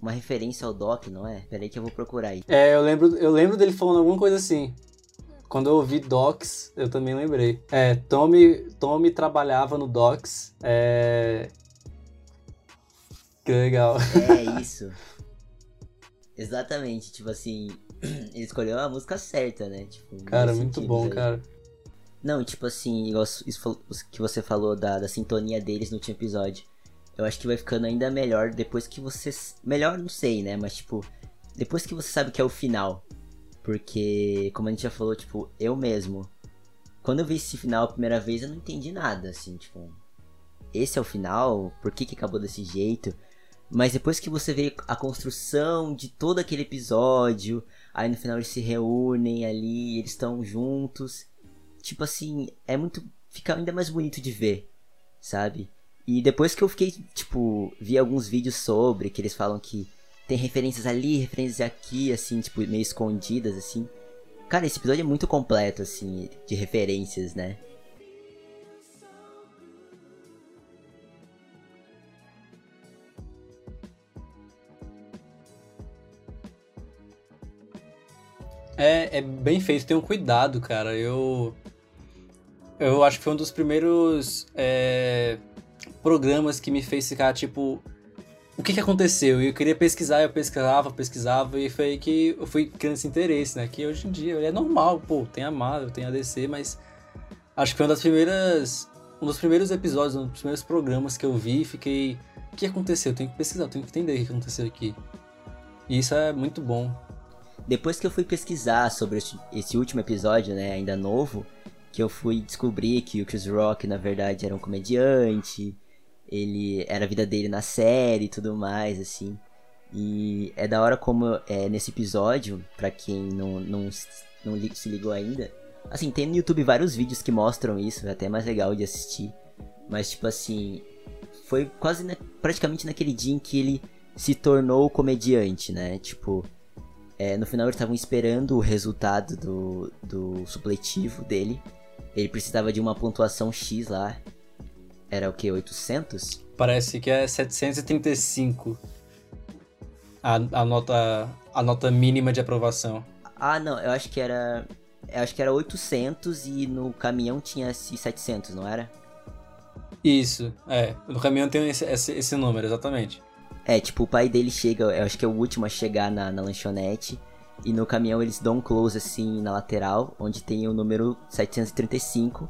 Uma referência ao Doc, não é? Peraí que eu vou procurar aí. É, eu lembro, eu lembro dele falando alguma coisa assim. Quando eu ouvi Docs, eu também lembrei. É, Tommy, Tommy trabalhava no Docs. É... Que legal. É isso. *laughs* Exatamente, tipo assim, *clears throat* ele escolheu a música certa, né? Tipo, Cara, muito sentido bom, aí. cara. Não, tipo assim, igual isso que você falou da, da sintonia deles no último episódio. Eu acho que vai ficando ainda melhor depois que você. Melhor, não sei, né? Mas, tipo, depois que você sabe que é o final. Porque, como a gente já falou, tipo, eu mesmo. Quando eu vi esse final a primeira vez, eu não entendi nada, assim, tipo. Esse é o final? Por que, que acabou desse jeito? Mas depois que você vê a construção de todo aquele episódio, aí no final eles se reúnem ali, eles estão juntos. Tipo assim, é muito. Fica ainda mais bonito de ver, sabe? E depois que eu fiquei, tipo, vi alguns vídeos sobre, que eles falam que tem referências ali, referências aqui, assim, tipo, meio escondidas, assim. Cara, esse episódio é muito completo, assim, de referências, né? É, é bem feito, tem um cuidado, cara. Eu. Eu acho que foi um dos primeiros é, programas que me fez ficar tipo. O que, que aconteceu? Eu queria pesquisar, eu pesquisava, pesquisava, e foi aí que eu fui criando esse interesse, né? Que hoje em dia é normal, pô, tem a Marvel, tem a DC, mas acho que foi uma das primeiras. Um dos primeiros episódios, um dos primeiros programas que eu vi e fiquei. O que aconteceu? Eu tenho que pesquisar, eu tenho que entender o que aconteceu aqui. E isso é muito bom. Depois que eu fui pesquisar sobre esse- último episódio, né, ainda novo, que eu fui descobrir que o Chris Rock, na verdade, era um comediante, ele era a vida dele na série e tudo mais, assim. E é da hora como é, nesse episódio, pra quem não, não, não se ligou ainda, assim, tem no YouTube vários vídeos que mostram isso, é até mais legal de assistir. Mas, tipo assim, foi quase na- praticamente naquele dia em que ele se tornou comediante, né? Tipo, é, no final eles estavam esperando o resultado do, do supletivo dele. Ele precisava de uma pontuação X lá. Era o que? 800? Parece que é 735 a, a, nota, a nota mínima de aprovação. Ah, não, eu acho que era. Eu acho que era 800 e no caminhão tinha esse 700, não era? Isso, é. No caminhão tem esse, esse, esse número, exatamente. É, tipo, o pai dele chega, eu acho que é o último a chegar na, na lanchonete. E no caminhão eles dão um close assim na lateral, onde tem o número 735.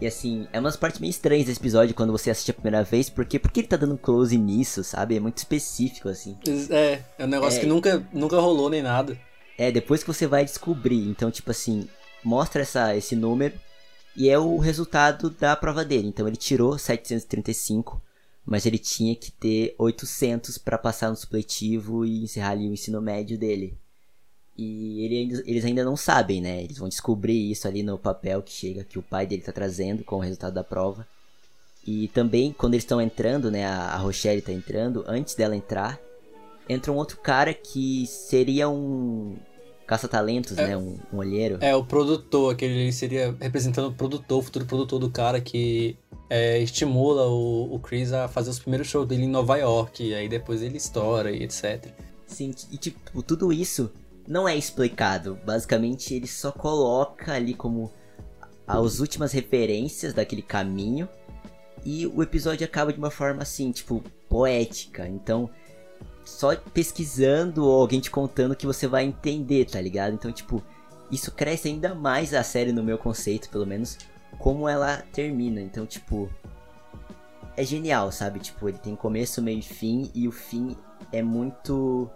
E assim, é umas partes meio estranhas desse episódio quando você assiste a primeira vez, porque por que ele tá dando close nisso, sabe? É muito específico, assim. É, é um negócio É. que nunca, nunca rolou nem nada. É, depois que você vai descobrir. Então, tipo assim, mostra essa, esse número e é o resultado da prova dele. Então, ele tirou 735, mas ele tinha que ter 800 para passar no supletivo e encerrar ali o ensino médio dele. E ele eles ainda não sabem, né? Eles vão descobrir isso ali no papel que chega, que o pai dele tá trazendo com o resultado da prova. E também, quando eles estão entrando, né? A a Rochelle tá entrando, antes dela entrar, entra um outro cara que seria um caça-talentos, É. né? Um, um olheiro. É, o produtor, aquele seria representando o produtor, o futuro produtor do cara que é, estimula o, o Chris a fazer os primeiros shows dele em Nova York, e aí depois ele estoura e etc. Sim, e tipo, tudo isso não é explicado. Basicamente, ele só coloca ali como as últimas referências daquele caminho. E o episódio acaba de uma forma assim, tipo, poética. Então, só pesquisando ou alguém te contando que você vai entender, tá ligado? Então, tipo, isso cresce ainda mais a série no meu conceito, pelo menos, como ela termina. Então, tipo, é genial, sabe? Tipo, ele tem começo, meio e fim, e o fim é muito.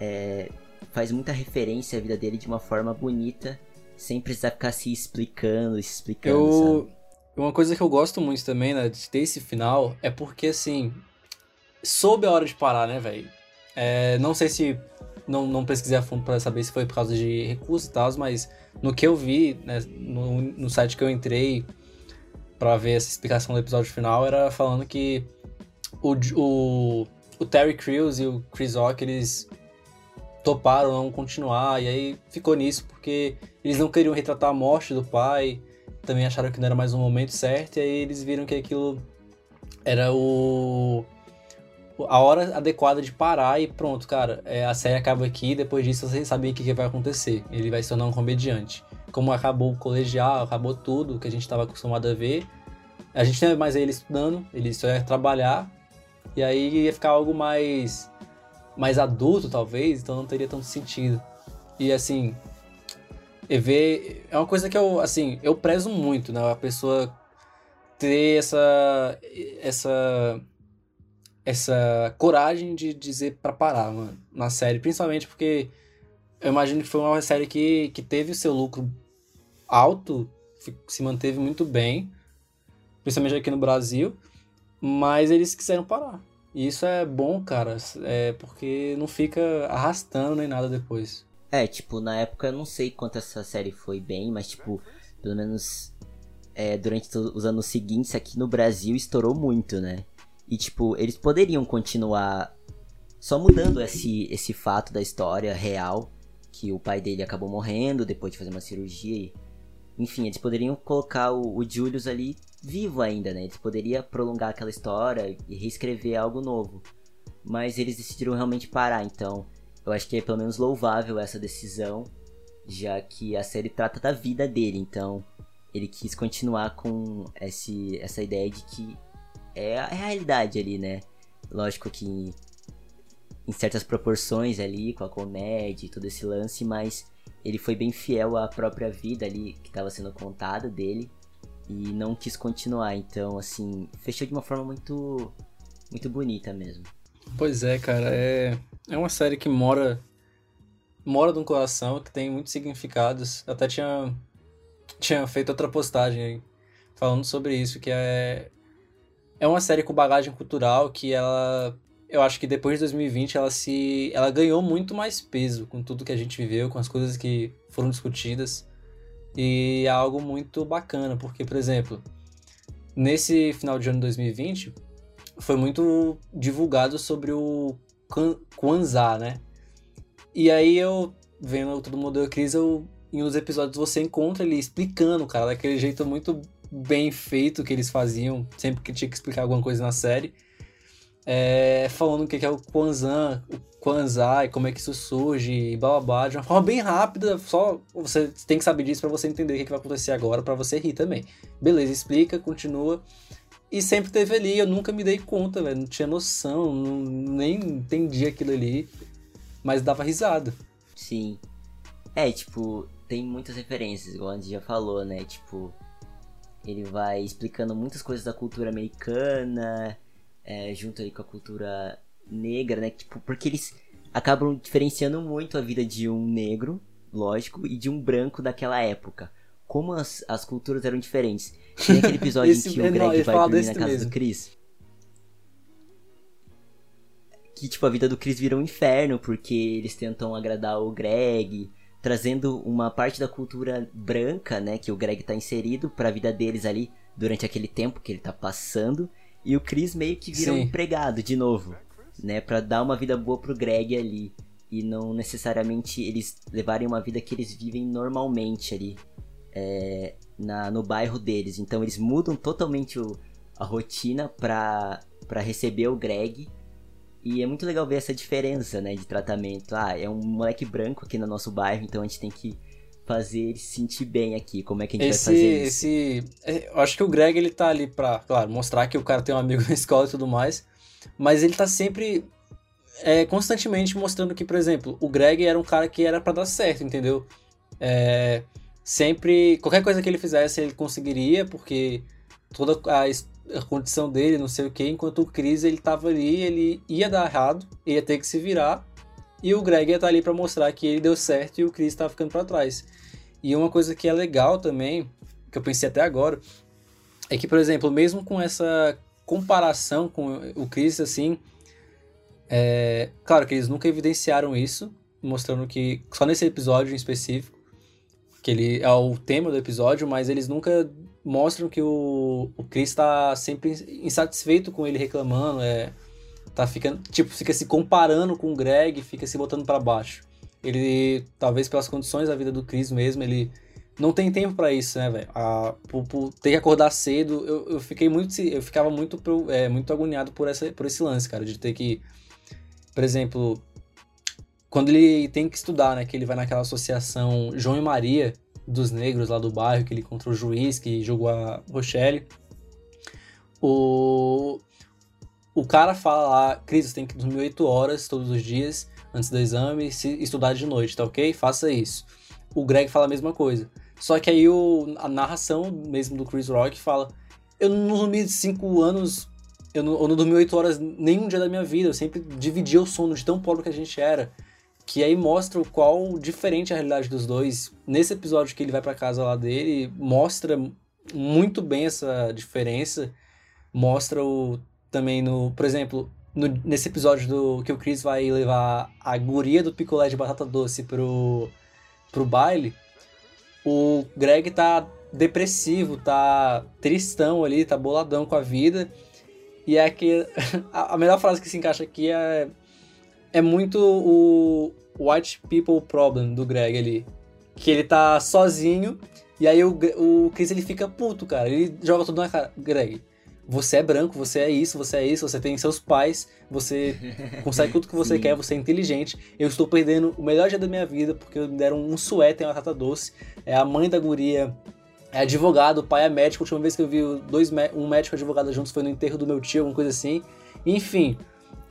é, faz muita referência à vida dele de uma forma bonita, sem precisar ficar se explicando, se explicando, Eu. sabe? Uma coisa que eu gosto muito também, né, de ter esse final, é porque, assim, soube a hora de parar, né, velho? É, não sei se. Não, não pesquisei a fundo pra saber se foi por causa de recursos e tal, mas no que eu vi, né, no, no site que eu entrei pra ver essa explicação do episódio final, era falando que o, o, o Terry Crews e o Chris Rock, eles toparam não continuar, e aí ficou nisso porque eles não queriam retratar a morte do pai, também acharam que não era mais um momento certo, e aí eles viram que aquilo era o a hora adequada de parar e pronto, cara, é, a série acaba aqui, depois disso você sabia o que, que vai acontecer. Ele vai se tornar um comediante. Como acabou o colegial, acabou tudo que a gente estava acostumado a ver, a gente não é mais ele estudando, ele só ia trabalhar, e aí ia ficar algo mais mais adulto, talvez, então não teria tanto sentido. E assim, ver é uma coisa que eu, assim, eu prezo muito, né? A pessoa ter essa essa essa coragem de dizer pra parar, mano, na série, principalmente porque eu imagino que foi uma série que, que teve o seu lucro alto, se manteve muito bem, principalmente aqui no Brasil, mas eles quiseram parar. E isso é bom, cara, é porque não fica arrastando nem nada depois. É, tipo, na época eu não sei quanto essa série foi bem, mas tipo, pelo menos é, durante os anos seguintes aqui no Brasil estourou muito, né? E tipo, eles poderiam continuar só mudando esse, esse fato da história real, que o pai dele acabou morrendo depois de fazer uma cirurgia e. Enfim, eles poderiam colocar o, o Julius ali vivo ainda, né? Eles poderiam prolongar aquela história e reescrever algo novo. Mas eles decidiram realmente parar, então eu acho que é pelo menos louvável essa decisão, já que a série trata da vida dele, então ele quis continuar com esse, essa ideia de que é a realidade ali, né? Lógico que em certas proporções ali, com a comédia e todo esse lance, mas ele foi bem fiel à própria vida ali que estava sendo contada dele e não quis continuar, então assim, fechou de uma forma muito muito bonita mesmo. Pois é, cara, é, é uma série que mora mora no coração, que tem muitos significados. Eu até tinha tinha feito outra postagem aí falando sobre isso, que é é uma série com bagagem cultural que ela eu acho que depois de 2020 ela se ela ganhou muito mais peso com tudo que a gente viveu, com as coisas que foram discutidas. E é algo muito bacana, porque, por exemplo, nesse final de ano de 2020, foi muito divulgado sobre o Kwan- Kwanzaa, né? E aí eu, vendo Todo Mundo Deu Crise, eu, em uns episódios você encontra ele explicando, cara, daquele jeito muito bem feito que eles faziam, sempre que tinha que explicar alguma coisa na série. É, falando o que é o Kwanzaa, o Kwanzaa e como é que isso surge e blá blá blá, de uma forma bem rápida, só você tem que saber disso pra você entender o que, que vai acontecer agora, pra você rir também. Beleza, explica, continua. E sempre teve ali, eu nunca me dei conta, velho. Não tinha noção, não- nem entendi aquilo ali. Mas dava risada. Sim. É, tipo, tem muitas referências, igual a gente já falou, né? Tipo, ele vai explicando muitas coisas da cultura americana, é, junto aí com a cultura negra, né? Tipo, porque eles acabam diferenciando muito a vida de um negro, lógico, e de um branco daquela época. Como as, as culturas eram diferentes. Tem aquele episódio *laughs* Esse- em que o é, não, Greg vai dormir na casa mesmo. do Chris. Que, tipo, a vida do Chris vira um inferno, porque eles tentam agradar o Greg, trazendo uma parte da cultura branca, né, que o Greg tá inserido pra vida deles ali durante aquele tempo que ele tá passando. E o Chris meio que vira um Sim. empregado de novo, né, Pra dar uma vida boa pro Greg ali. E não necessariamente eles levarem uma vida que eles vivem normalmente ali é, na, no bairro deles. Então eles mudam totalmente o- a rotina pra, pra receber o Greg. E é muito legal ver essa diferença, né, de tratamento. Ah, é um moleque branco aqui no nosso bairro, então a gente tem que fazer ele se sentir bem aqui. Como é que a gente Esse, vai fazer isso? esse, é, eu acho que o Greg ele tá ali pra, claro, mostrar que o cara tem um amigo *laughs* na escola e tudo mais, mas ele tá sempre é, constantemente mostrando que, por exemplo, o Greg era um cara que era pra dar certo, entendeu? É, sempre, qualquer coisa que ele fizesse ele conseguiria, porque toda a, a condição dele, não sei o que, enquanto o Chris ele tava ali, ele ia dar errado, ia ter que se virar, e o Greg ia estar ali pra mostrar que ele deu certo e o Chris tava ficando pra trás. E uma coisa que é legal também, que eu pensei até agora, é que, por exemplo, mesmo com essa comparação com o Chris, assim, é, claro que eles nunca evidenciaram isso, mostrando que só nesse episódio em específico, que ele é o tema do episódio, mas eles nunca mostram que o, o Chris tá sempre insatisfeito com ele reclamando, é, tá ficando, tipo, fica se comparando com o Greg, fica se botando pra baixo. Ele, talvez pelas condições da vida do Chris mesmo, ele não tem tempo pra isso, né, velho? Por, ter que acordar cedo, eu, eu fiquei muito, eu ficava muito, é, muito agoniado por, essa, por esse lance, cara, de ter que, por exemplo, quando ele tem que estudar, né, que ele vai naquela associação João e Maria dos negros lá do bairro, que ele encontrou o juiz que jogou a Rochelle, o, o cara fala lá, Cris, você tem que dormir 8 horas todos os dias antes do exame e estudar de noite, tá ok? Faça isso. O Greg fala a mesma coisa. Só que aí o, a narração mesmo do Chris Rock fala: Eu não dormi 5 anos, eu não, eu não dormi 8 horas nenhum dia da minha vida, eu sempre dividia o sono de tão pobre que a gente era. Que aí mostra o qual diferente a realidade dos dois. Nesse episódio que ele vai pra casa lá dele, mostra muito bem essa diferença. Mostra o também no, por exemplo, no- nesse episódio do que o Chris vai levar a guria do picolé de batata doce pro pro baile, o Greg tá depressivo, tá tristão ali, tá boladão com a vida. E é que *laughs* a melhor frase que se encaixa aqui é é muito o white people problem do Greg ali, que ele tá sozinho e aí o, o Chris ele fica puto, cara. Ele joga tudo na cara. Greg, você é branco, você é isso, você é isso, você tem seus pais, você *laughs* consegue tudo que você quer, você é inteligente. Eu estou perdendo o melhor dia da minha vida porque me deram um suéter e uma batata doce. É a mãe da guria, é advogado, o pai é médico. A última vez que eu vi dois, um médico e advogado juntos foi no enterro do meu tio, alguma coisa assim. Enfim,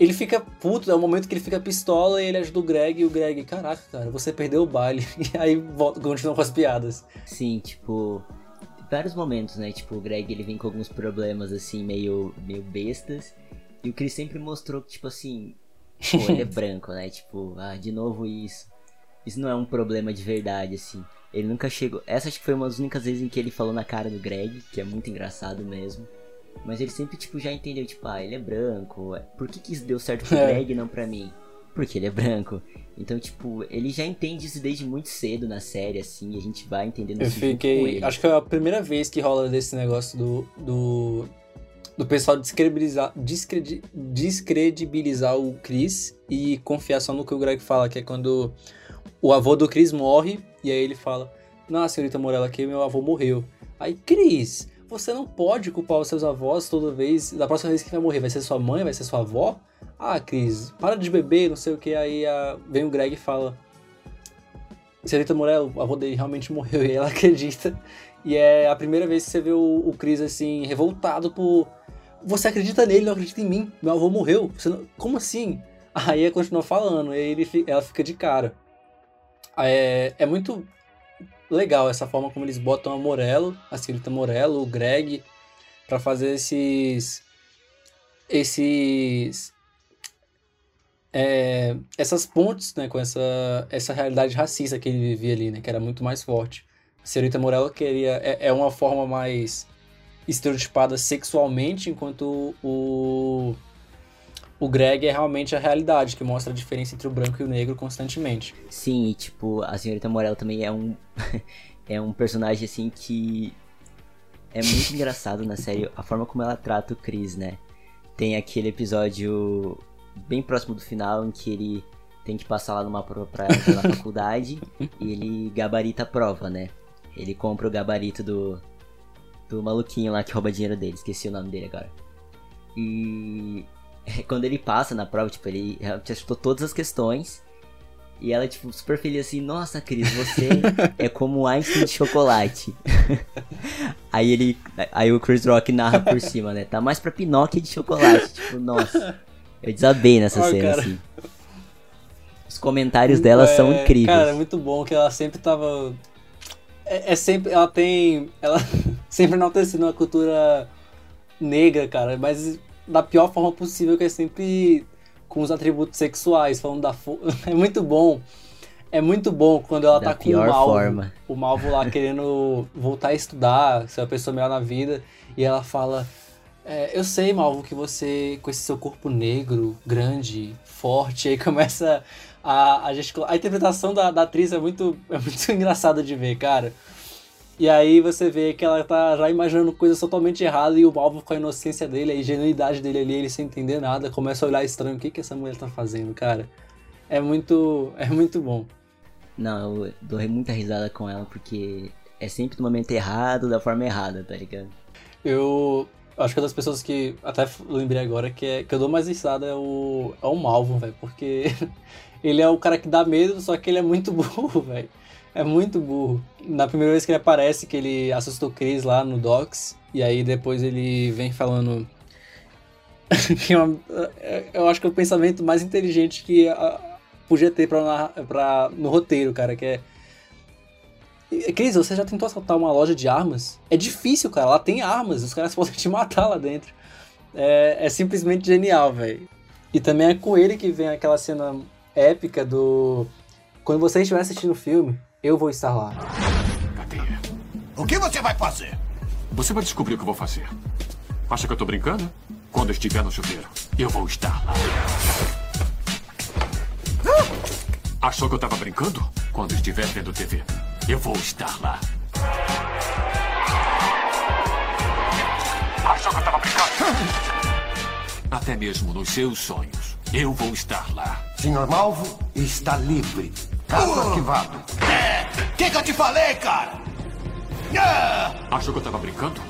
ele fica puto, é o momento que ele fica pistola e ele ajuda o Greg e o Greg, caraca, cara, você perdeu o baile. *laughs* E aí volta, continua com as piadas. Sim, tipo, vários momentos, né? Tipo, o Greg ele vem com alguns problemas assim, meio, meio bestas. E o Chris sempre mostrou que, tipo assim, pô, ele é *laughs* branco, né? Tipo, ah, de novo isso. Isso não é um problema de verdade, assim. Ele nunca chegou. Essa acho que foi uma das únicas vezes em que ele falou na cara do Greg, que é muito engraçado mesmo. Mas ele sempre, tipo, já entendeu, tipo, ah, ele é branco. Por que, que isso deu certo *laughs* pro É. Greg e não pra mim? Porque ele é branco. Então, tipo, ele já entende isso desde muito cedo na série, assim, e a gente vai entendendo Eu isso com fiquei. Acho que é a primeira vez que rola desse negócio do. do, do pessoal descredibilizar, descredi- descredibilizar o Chris e confiar só no que o Greg fala, que é quando o avô do Chris morre e aí ele fala: Não, senhorita Morella, que meu avô morreu. Aí, Chris, você não pode culpar os seus avós toda vez. Da próxima vez que vai morrer, vai ser sua mãe, vai ser sua avó? Ah, Cris, para de beber, não sei o que. Aí a- vem o Greg e fala: Senhorita Morello, o avô dele realmente morreu e ela *laughs* acredita. E é a primeira vez que você vê o, o Chris assim, revoltado por. Você acredita nele, não acredita em mim. Meu avô morreu. Não- Como assim? Aí ela continua falando, e ele, ela fica de cara. É, é muito legal essa forma como eles botam a Morello, a Senhorita Morello, o Greg, para fazer esses. esses. É, essas pontes né, com essa, essa realidade racista que ele vivia ali, né, que era muito mais forte. A Senhorita Morello queria. É, é uma forma mais estereotipada sexualmente, enquanto o, o Greg é realmente a realidade, que mostra a diferença entre o branco e o negro constantemente. Sim, e tipo, a senhorita Morello também é um *laughs* é um personagem assim que é muito *laughs* engraçado na série a forma como ela trata o Chris, né? Tem aquele episódio bem próximo do final em que ele tem que passar lá numa prova pra *laughs* faculdade e ele gabarita a prova, né? Ele compra o gabarito do do maluquinho lá que rouba dinheiro dele, esqueci o nome dele agora. E *laughs* quando ele passa na prova, tipo, ele acertou todas as questões. E ela, tipo, super feliz assim, nossa, Cris, você *laughs* é como Einstein de chocolate. *laughs* aí ele. Aí o Chris Rock narra por cima, né? Tá mais pra Pinóquio de chocolate. Tipo, nossa. Eu desabei nessa oh, cena, cara. assim. Os comentários dela é, são incríveis. Cara, é muito bom que ela sempre tava. É, é sempre. Ela tem. Ela sempre enaltecendo a cultura negra, cara, mas da pior forma possível, que é sempre com os atributos sexuais, falando da *laughs* É muito bom. É muito bom quando ela da tá com o Malvo, forma. o Malvo lá querendo voltar a estudar, ser uma pessoa melhor na vida, e ela fala: é, Eu sei, Malvo, que você, com esse seu corpo negro, grande, forte, *laughs* aí começa a, a gesticular. A interpretação da, da atriz é muito, é muito *laughs* engraçada de ver, cara. E aí você vê que ela tá já imaginando coisas totalmente erradas e o Malvo com a inocência dele, a ingenuidade dele ali, ele sem entender nada, começa a olhar estranho, o que que essa mulher tá fazendo, cara? É muito, é muito bom. Não, eu dou muita risada com ela porque é sempre no momento errado, da forma errada, tá ligado? Eu acho que uma das pessoas que até lembrei agora que, é, que eu dou mais risada é o, é o Malvo, velho, porque *laughs* ele é o cara que dá medo, só que ele é muito *laughs* burro, velho. É muito burro. Na primeira vez que ele aparece, que ele assustou o Chris lá no Docs, e aí depois ele vem falando. *laughs* É eu acho que é o pensamento mais inteligente que podia ter pra, pra, no roteiro, cara, que é. Cris, você já tentou assaltar uma loja de armas? É difícil, cara. Lá tem armas, os caras *laughs* podem te matar lá dentro. É, é simplesmente genial, velho. E também é com ele que vem aquela cena épica do. Quando você estiver assistindo o filme, eu vou estar lá. Cadê? O que você vai fazer? Você vai descobrir o que eu vou fazer. Acha que eu tô brincando? Quando eu estiver no chuveiro, eu vou estar lá. Achou que eu tava brincando? Quando estiver vendo TV, eu vou estar lá. Achou que eu tava brincando? Até mesmo nos seus sonhos, eu vou estar lá. Senhor Malvo está livre. Caso uh! arquivado. É! O que, que eu te falei, cara? Ah! Achou que eu tava brincando?